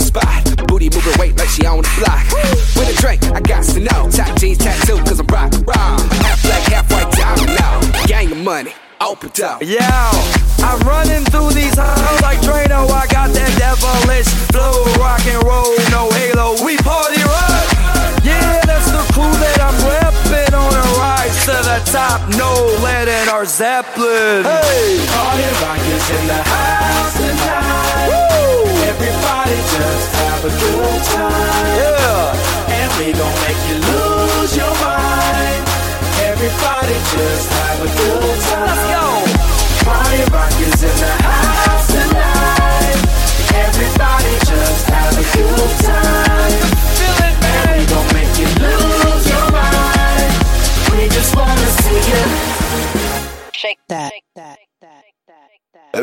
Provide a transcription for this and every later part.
spot. Booty moving weight like she on the block. With a drink, I got to know. Top jeans tattoo, cause I'm rock, rock. Half black, half white, diamond now. Gang of money, open up. Yo, I run it. Led Zeppelin. Hey! Party rock is in the house tonight. Woo! Everybody just have a good time. Yeah! And we gon' make you lose your mind. Everybody just have a good time. Let's go! Party rock is in the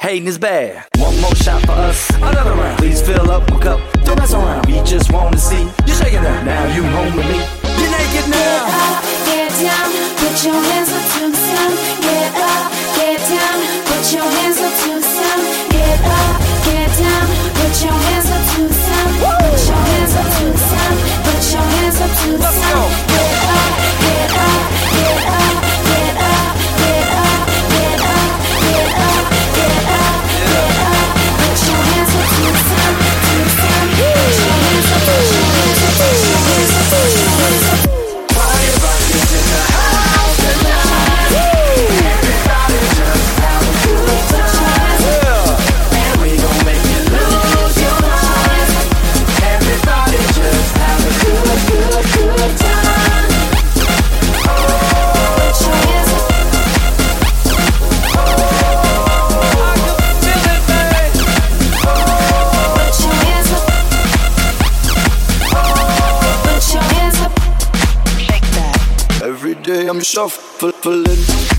Hating is bad. One more shot for us, another round. Please fill up my cup, don't mess around. We just want to see you shaking up. Now you home with me. You're naked now. Get up, get down, put your hands up to the sun. Get up, get down, put your hands up to the sun. Get up, get down, put your hands up to the sun. Put your hands up to the sun. Put your hands up to the sun. Let's go. Get. feeling.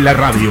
La radio.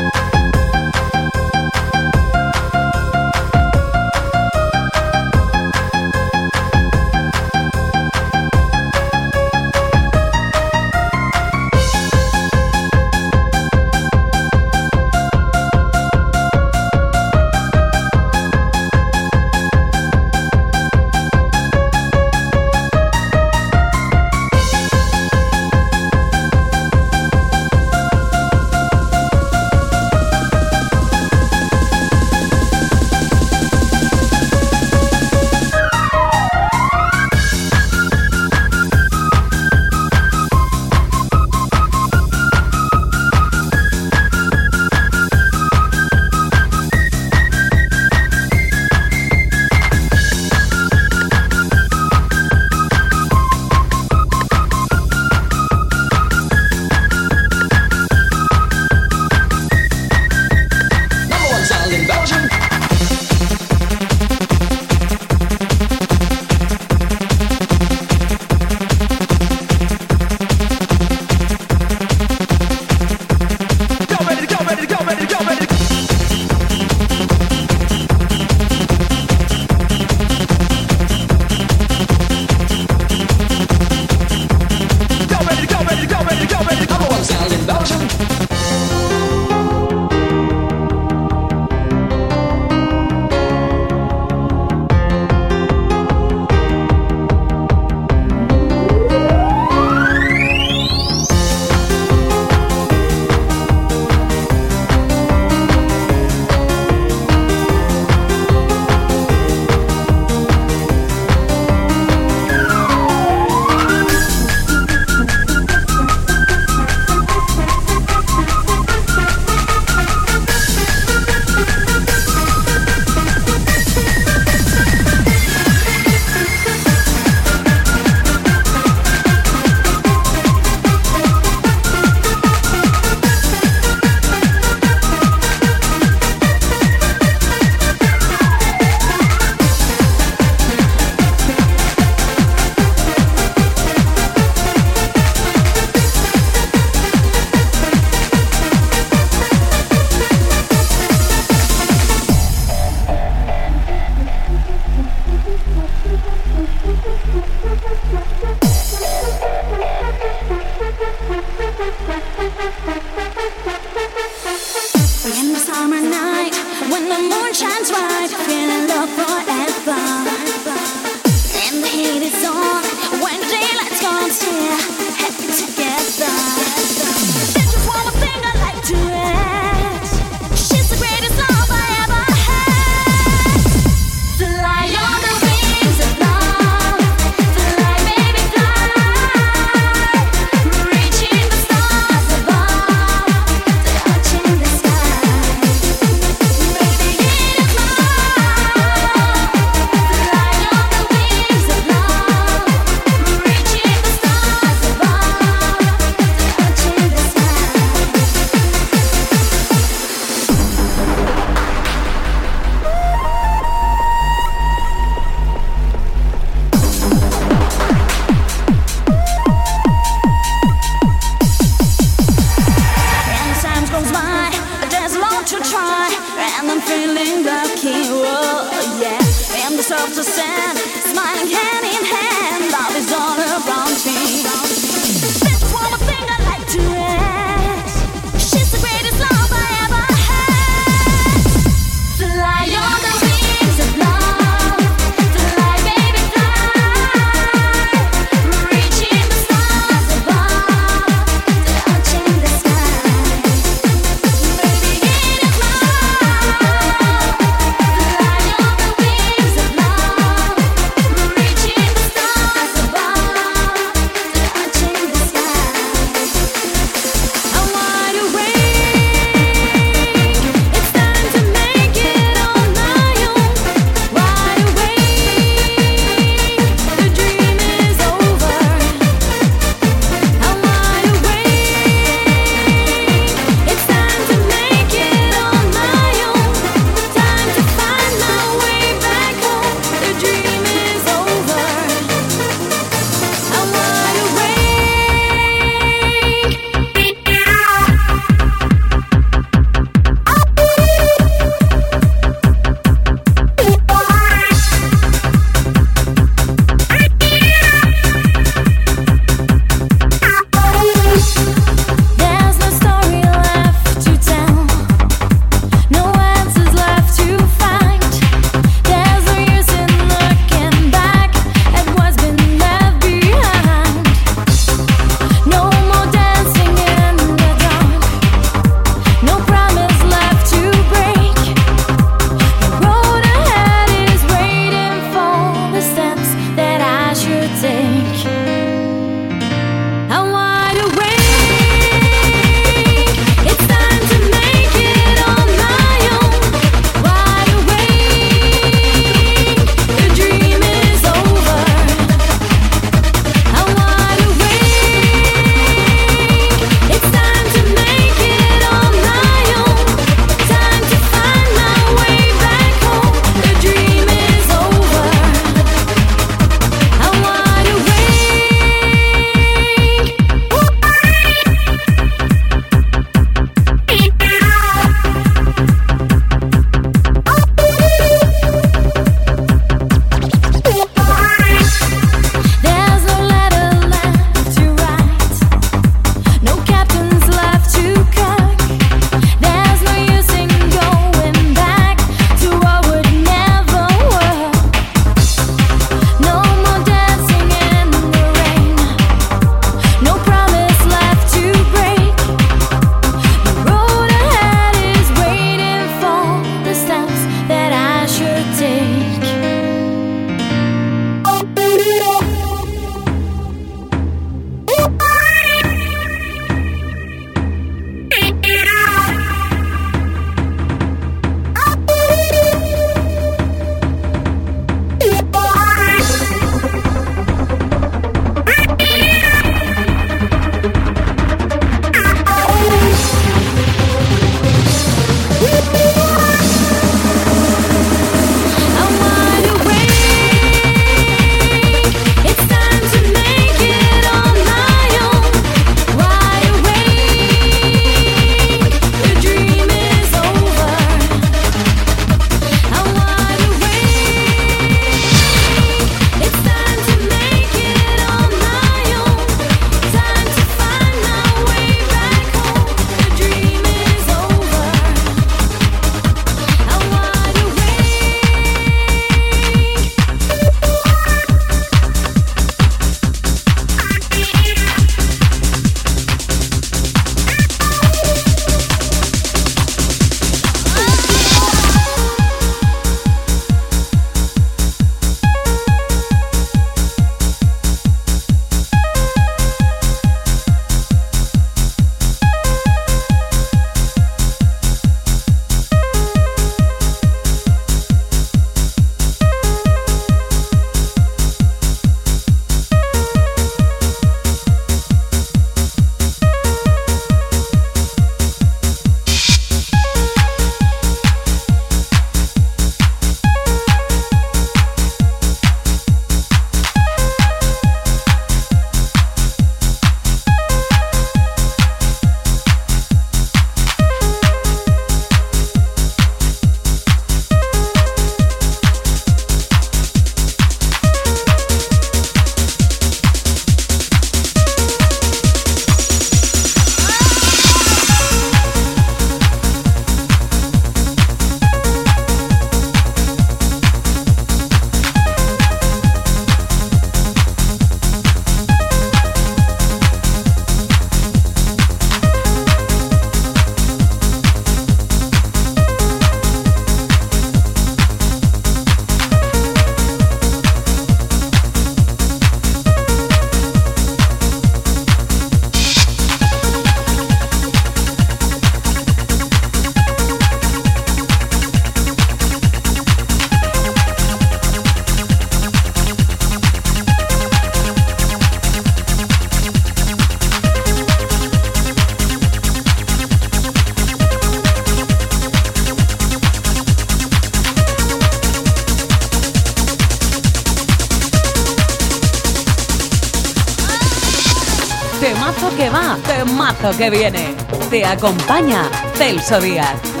Viene. Te acompaña Celso Díaz.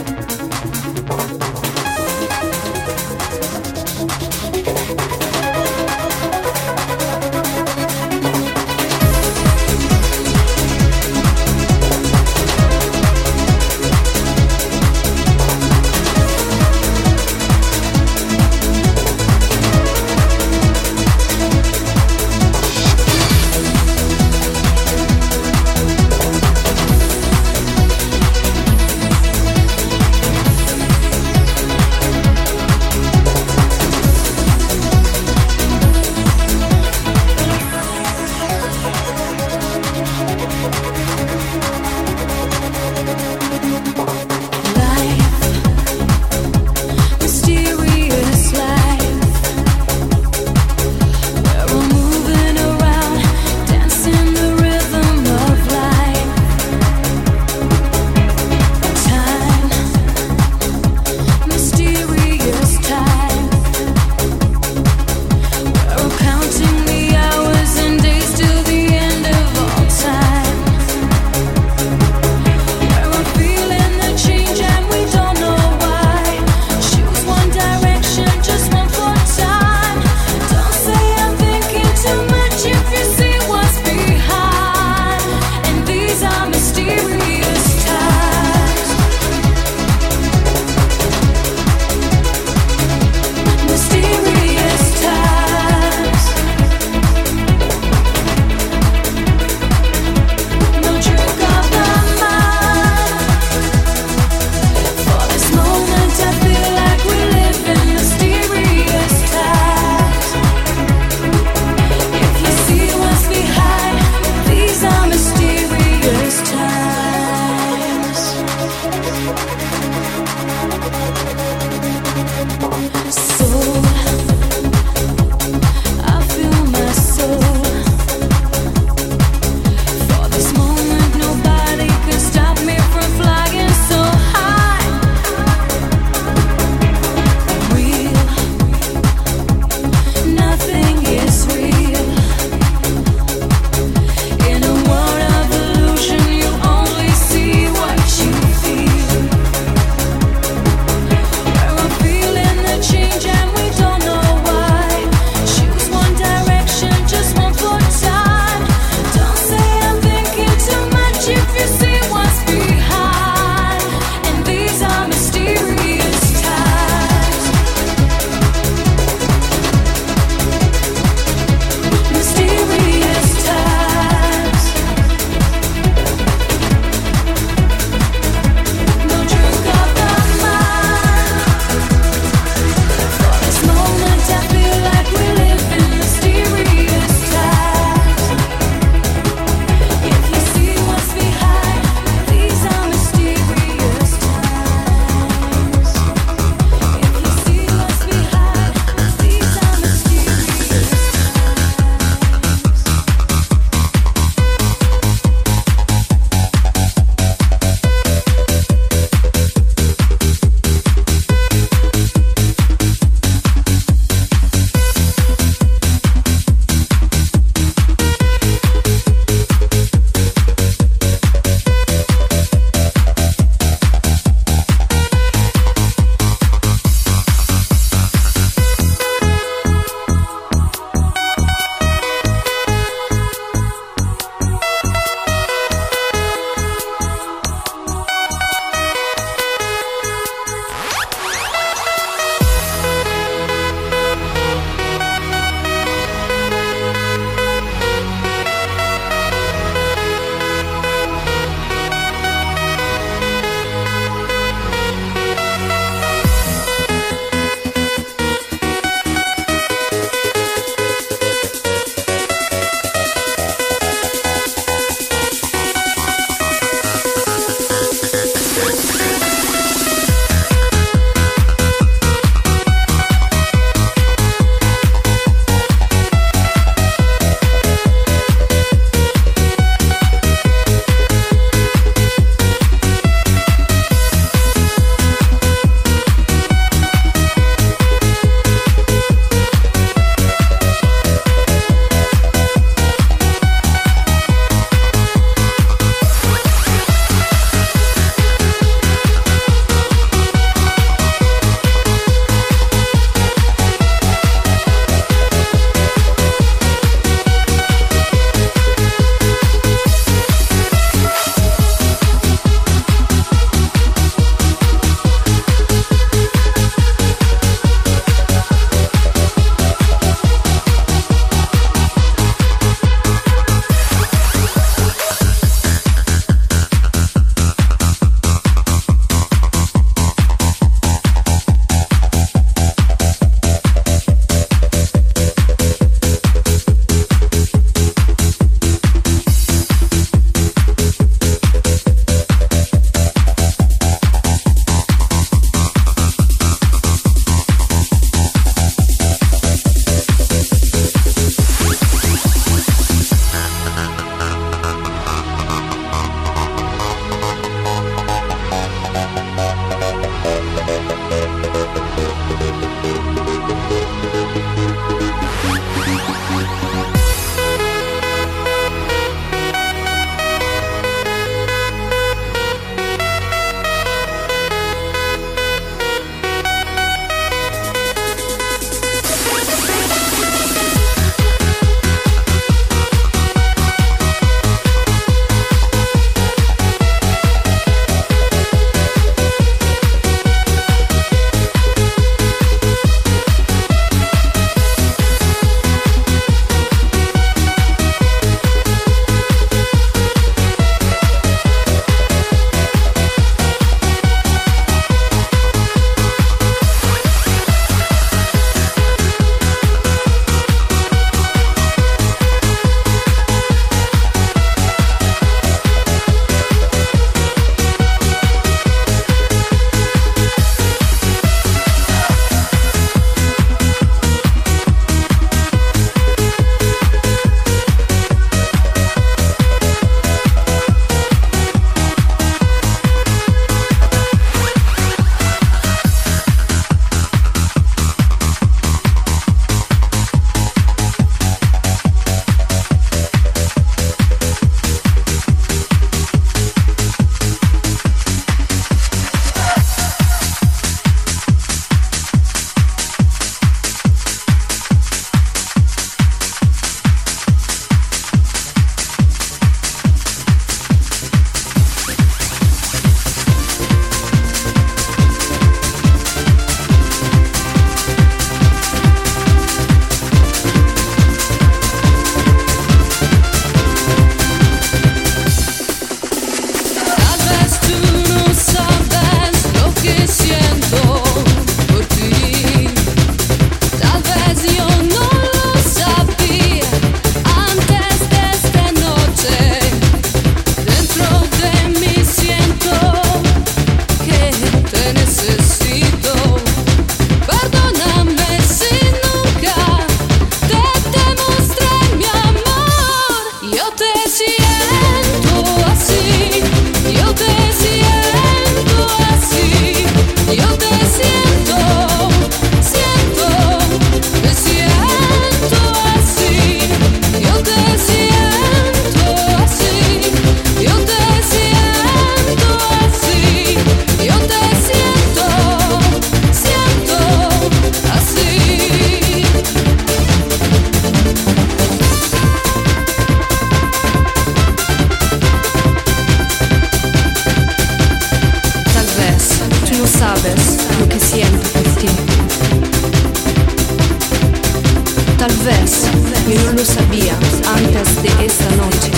vez y no lo sabía antes de esta noche.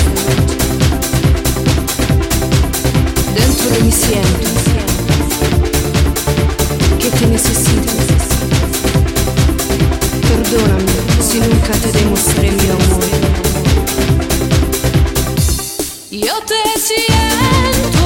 Dentro de mi siento que te necesito. Perdóname si nunca te demostré mi amor. Yo te siento.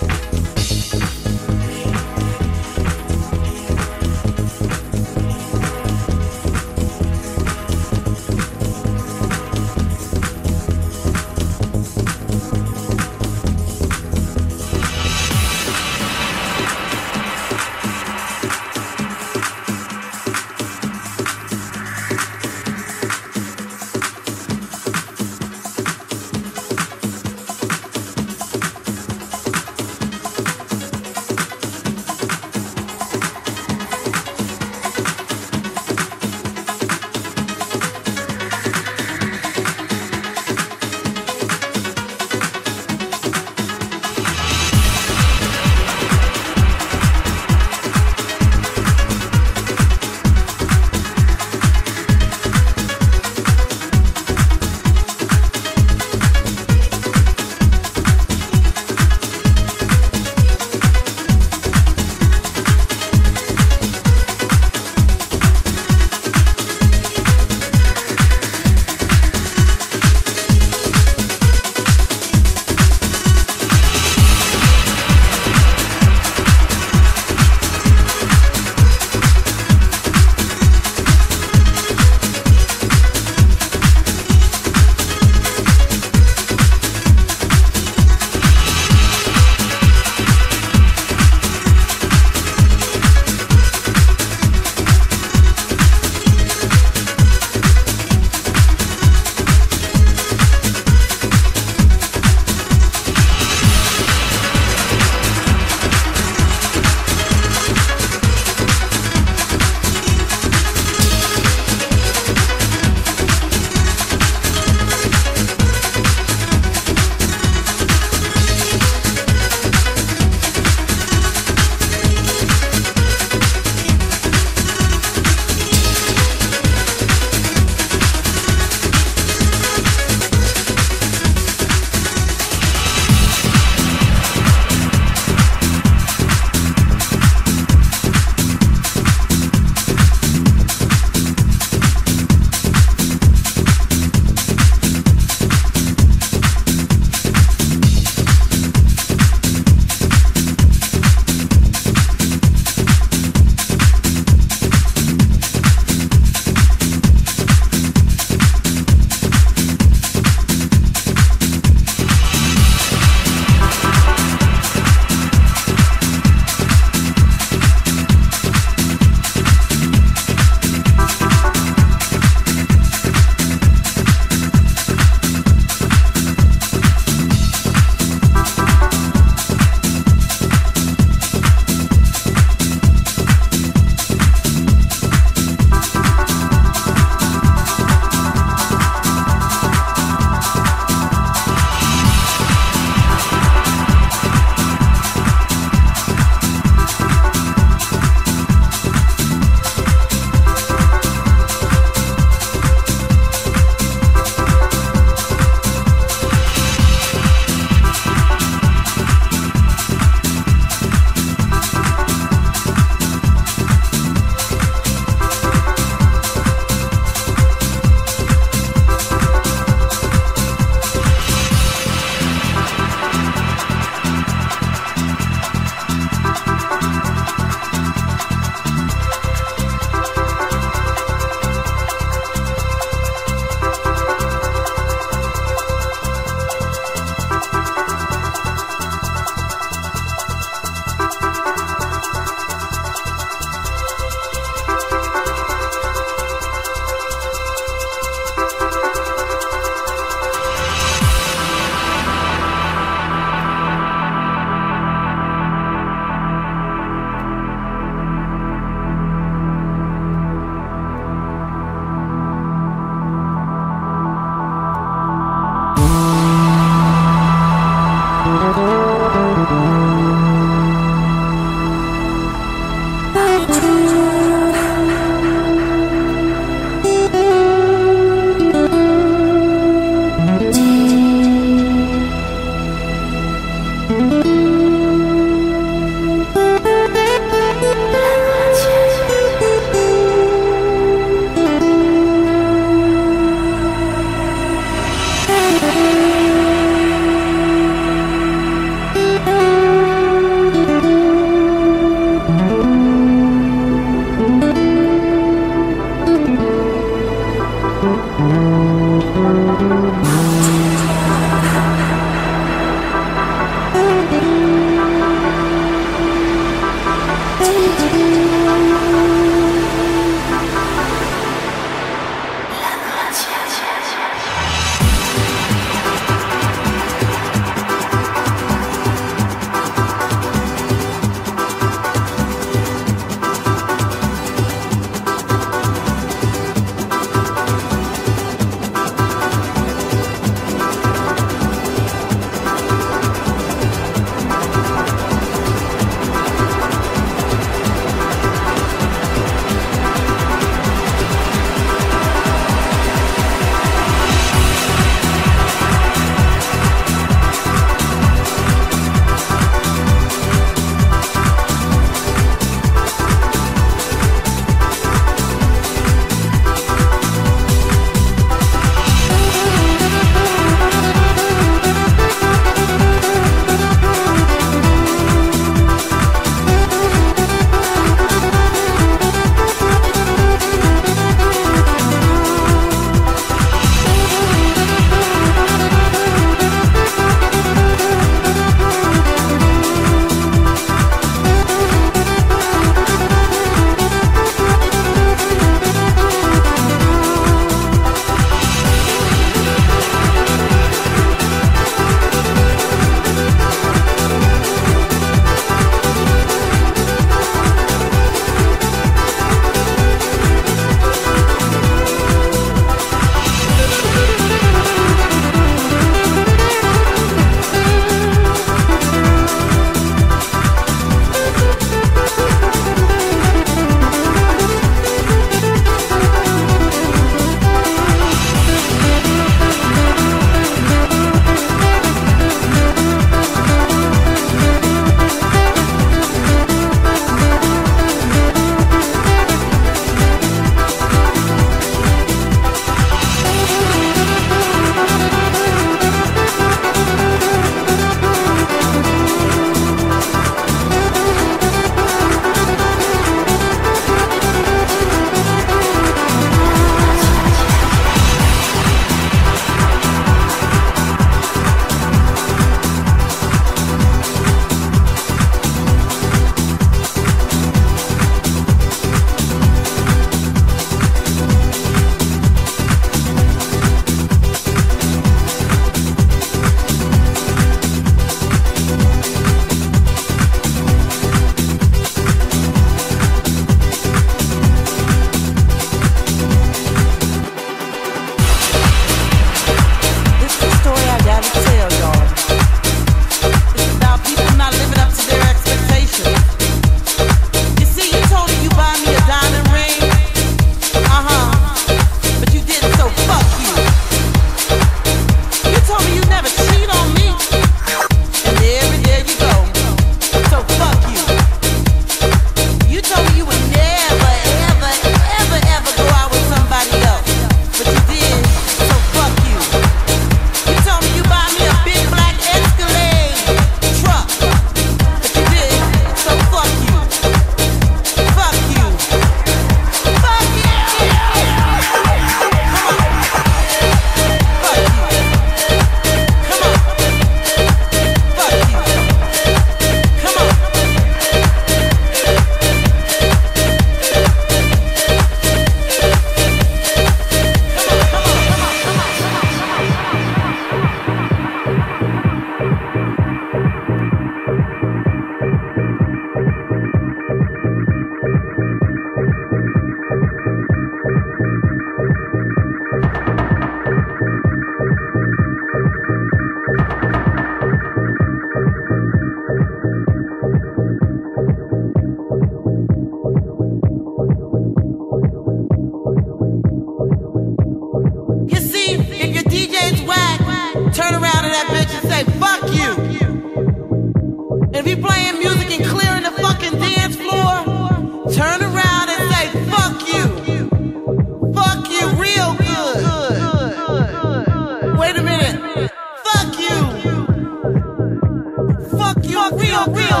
You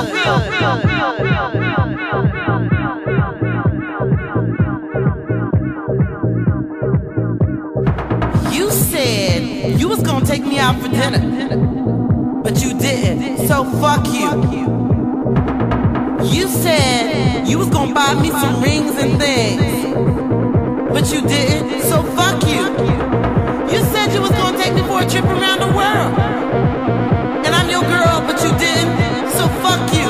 said you was gonna take me out for dinner, but you didn't. So fuck you. You said you was gonna buy me some rings and things, but you didn't. So fuck you. You said you was gonna take me for a trip around the world, and I'm your girl, but you didn't. So fuck you,